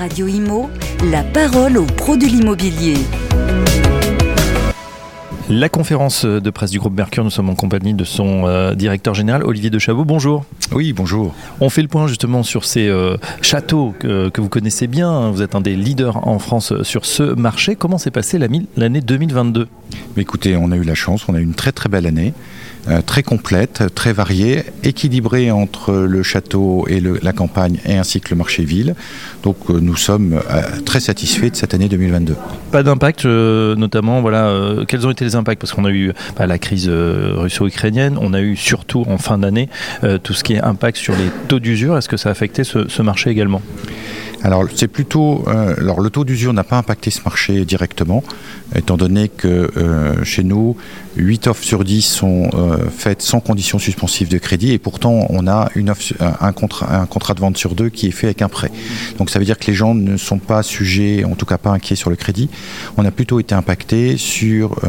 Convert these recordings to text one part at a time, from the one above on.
Radio Imo, la parole aux pros de l'immobilier. La conférence de presse du groupe Mercure, nous sommes en compagnie de son euh, directeur général, Olivier de Chabot. Bonjour. Oui, bonjour. On fait le point justement sur ces euh, châteaux que, que, vous connaissez bien. Vous êtes un des leaders en France sur ce marché. Comment s'est passée l'année 2022 Écoutez, on a eu la chance, on a eu une très très belle année. Euh, très complète, très variée, équilibrée entre le château et la campagne et ainsi que le marché-ville. Donc euh, nous sommes euh, très satisfaits de cette année 2022. Pas d'impact, notamment, voilà, quels ont été les impacts? Parce qu'on a eu bah, la crise russo-ukrainienne, on a eu surtout en fin d'année tout ce qui est impact sur les taux d'usure. Est-ce que ça a affecté ce marché également? Alors c'est plutôt, euh, alors le taux d'usure n'a pas impacté ce marché directement, étant donné que euh, chez nous, 8 offres sur 10 sont euh, faites sans condition suspensive de crédit et pourtant on a une offre, un, contrat, un contrat de vente sur deux qui est fait avec un prêt. Donc ça veut dire que les gens ne sont pas sujets, en tout cas pas inquiets sur le crédit. On a plutôt été impacté sur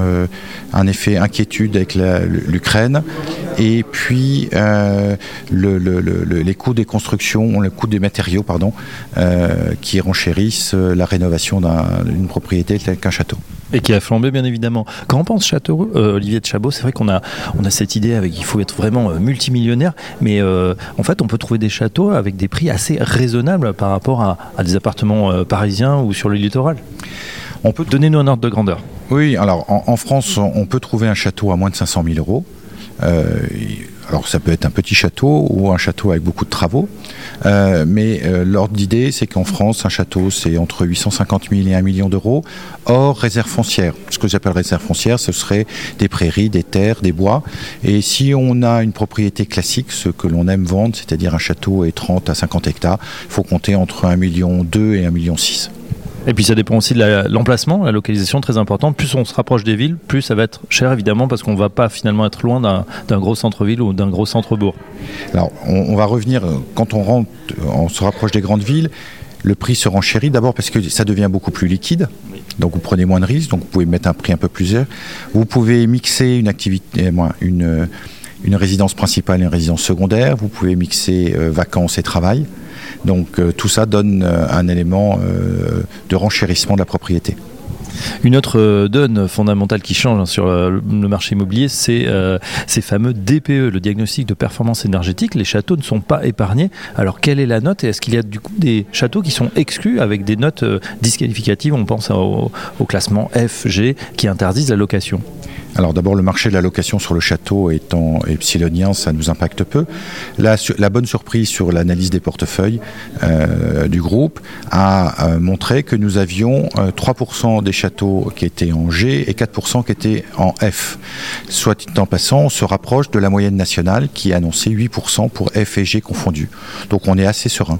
un effet inquiétude avec l'Ukraine et puis le, le, le, les coûts des constructions, le coût des matériaux, pardon. Euh, qui renchérissent euh, la rénovation d'une propriété telle qu'un château. Et qui a flambé bien évidemment. Quand on pense château, euh, Olivier de Chabot, c'est vrai qu'on a, on a cette idée avec il faut être vraiment multimillionnaire, mais en fait on peut trouver des châteaux avec des prix assez raisonnables par rapport à, des appartements parisiens ou sur le littoral. On peut donner nous un ordre de grandeur. Oui, alors en, en, France on peut trouver un château à moins de 500 000 euros. Alors ça peut être un petit château ou un château avec beaucoup de travaux, euh, mais euh, l'ordre d'idée, c'est qu'en France, un château, c'est entre 850 000 et 1 million d'euros, hors réserve foncière. Ce que j'appelle réserve foncière, ce serait des prairies, des terres, des bois. Et si on a une propriété classique, ce que l'on aime vendre, c'est-à-dire un château et 30 à 50 hectares, il faut compter entre 1 million 2 et 1 million 6. Et puis ça dépend aussi de l'emplacement, la, localisation très importante. Plus on se rapproche des villes, plus ça va être cher évidemment parce qu'on ne va pas finalement être loin d'un gros centre-ville ou d'un gros centre-bourg. Alors on, va revenir, quand on rentre, on se rapproche des grandes villes, le prix se renchérit d'abord parce que ça devient beaucoup plus liquide. Donc vous prenez moins de risques, donc vous pouvez mettre un prix un peu plus élevé. Vous pouvez mixer une activité, euh, une, résidence principale et une résidence secondaire. Vous pouvez mixer euh, vacances et travail. Donc euh, tout ça donne euh, un élément euh, de renchérissement de la propriété. Une autre donne fondamentale qui change hein, sur le marché immobilier, c'est ces fameux DPE, le diagnostic de performance énergétique. Les châteaux ne sont pas épargnés. Alors quelle est la note? Et est-ce qu'il y a du coup des châteaux qui sont exclus avec des notes disqualificatives? On pense au, classement F, G qui interdisent la location. Alors d'abord, le marché de la location sur le château étant epsilonien, ça nous impacte peu. La, bonne surprise sur l'analyse des portefeuilles euh, du groupe a euh, montré que nous avions 3% euh, des châteaux qui étaient en G et 4% qui étaient en F. Soit en passant, on se rapproche de la moyenne nationale qui est annoncée 8% pour F et G confondus. Donc on est assez serein.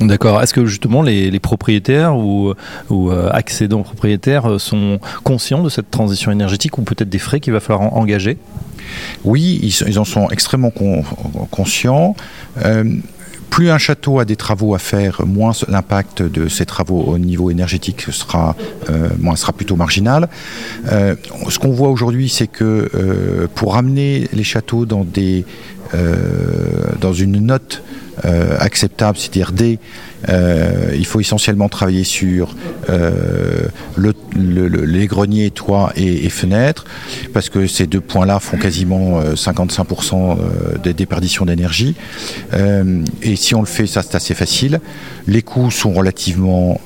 D'accord. Est-ce que justement les, propriétaires ou, euh, accédants propriétaires euh, sont conscients de cette transition énergétique ou peut-être des frais qu'il va falloir engager? Oui, ils, en sont extrêmement conscients. Euh, plus un château a des travaux à faire, moins l'impact de ces travaux au niveau énergétique sera, moins sera plutôt marginal. ce qu'on voit aujourd'hui, c'est que pour amener les châteaux dans, des, dans une note euh, acceptable, c'est-à-dire D, euh, il faut essentiellement travailler sur euh, le, les greniers, toits et, fenêtres, parce que ces deux points-là font quasiment 55% des déperditions d'énergie. et si on le fait, ça c'est assez facile. Les coûts sont relativement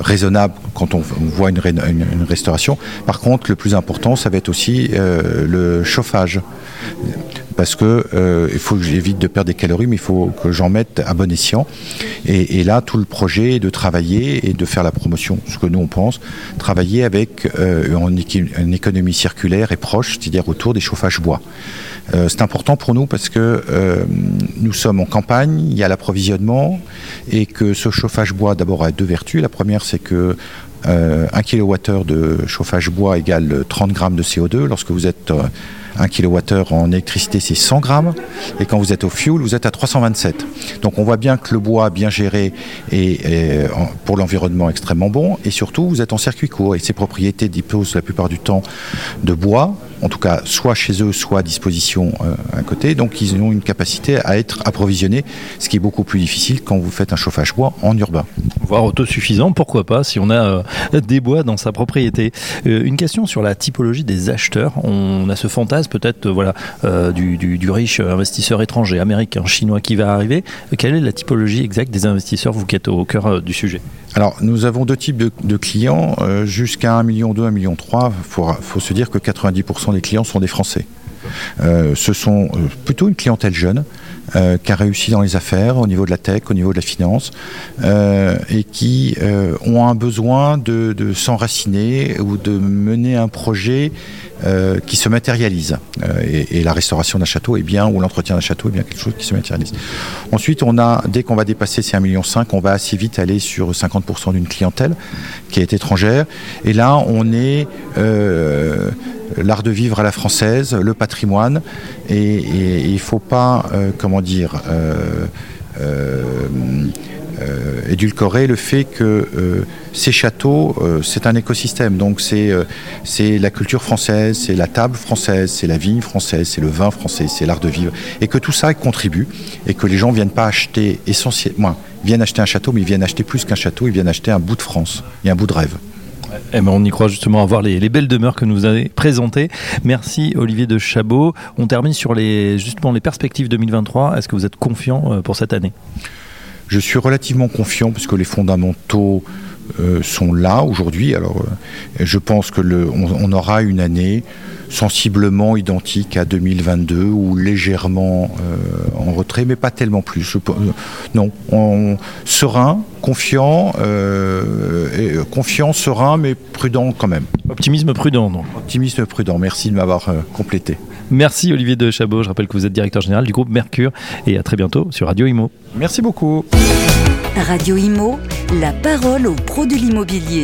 raisonnable quand on, voit une, restauration. Par contre, le plus important, ça va être aussi euh, le chauffage. Parce que euh, il faut que j'évite de perdre des calories, mais il faut que j'en mette à bon escient. Et, là, tout le projet est de travailler et de faire la promotion, ce que nous on pense, travailler avec euh, une économie circulaire et proche, c'est-à-dire autour des chauffages bois. Euh, c'est important pour nous parce que euh, nous sommes en campagne, il y a l'approvisionnement et que ce chauffage bois d'abord a deux vertus. La première, c'est que euh, 1 kWh de chauffage bois égale 30 grammes de CO2. Lorsque vous êtes 1 kWh en électricité, c'est 100 grammes. Et quand vous êtes au fuel, vous êtes à 327. Donc on voit bien que le bois bien géré est, pour l'environnement extrêmement bon. Et surtout, vous êtes en circuit court. Et ces propriétés disposent la plupart du temps de bois en tout cas soit chez eux, soit à disposition à côté. Donc ils ont une capacité à être approvisionnés, ce qui est beaucoup plus difficile quand vous faites un chauffage bois en urbain. Voire autosuffisant, pourquoi pas, si on a des bois dans sa propriété. une question sur la typologie des acheteurs. On a ce fantasme peut-être voilà, du, du, riche investisseur étranger, américain, chinois qui va arriver. Quelle est la typologie exacte des investisseurs, vous qui êtes au cœur du sujet? Alors, nous avons deux types de, clients, euh, jusqu'à 1,2 million, 1,3 million. Il faut, se dire que 90% des clients sont des Français. Euh, ce sont euh, plutôt une clientèle jeune qui a réussi dans les affaires, au niveau de la tech, au niveau de la finance, et qui ont un besoin de, s'enraciner ou de mener un projet euh, qui se matérialise. Euh, et, la restauration d'un château est bien, ou l'entretien d'un château est bien quelque chose qui se matérialise. Ensuite, on a, dès qu'on va dépasser ces 1,5 million, on va assez vite aller sur 50% d'une clientèle qui est étrangère. Et là, on est euh, l'art de vivre à la française, le patrimoine, et, il ne faut pas, comment dire, euh, édulcorer le fait que euh, ces châteaux, euh, c'est un écosystème. Donc c'est c'est la culture française, c'est la table française, c'est la vigne française, c'est le vin français, c'est l'art de vivre, et que tout ça contribue, et que les gens viennent pas acheter essentiellement, viennent acheter un château, mais ils viennent acheter plus qu'un château, ils viennent acheter un bout de France et un bout de rêve. Eh ben, on y croit justement à voir les, les, belles demeures que nous avez présentées. Merci Olivier de Chabot. On termine sur les, justement les perspectives 2023. Est-ce que vous êtes confiant pour cette année? Je suis relativement confiant puisque les fondamentaux euh, sont là aujourd'hui. Alors, euh, je pense que le, on, aura une année sensiblement identique à 2022 ou légèrement euh, en retrait, mais pas tellement plus. non, on, serein, confiant, et, confiant, serein, mais prudent quand même. Optimisme prudent, donc. Optimisme prudent. Merci de m'avoir complété. Merci Olivier de Chabot. Je rappelle que vous êtes directeur général du groupe Mercure et à très bientôt sur Radio Imo. Merci beaucoup. Radio Imo, la parole aux pros de l'immobilier.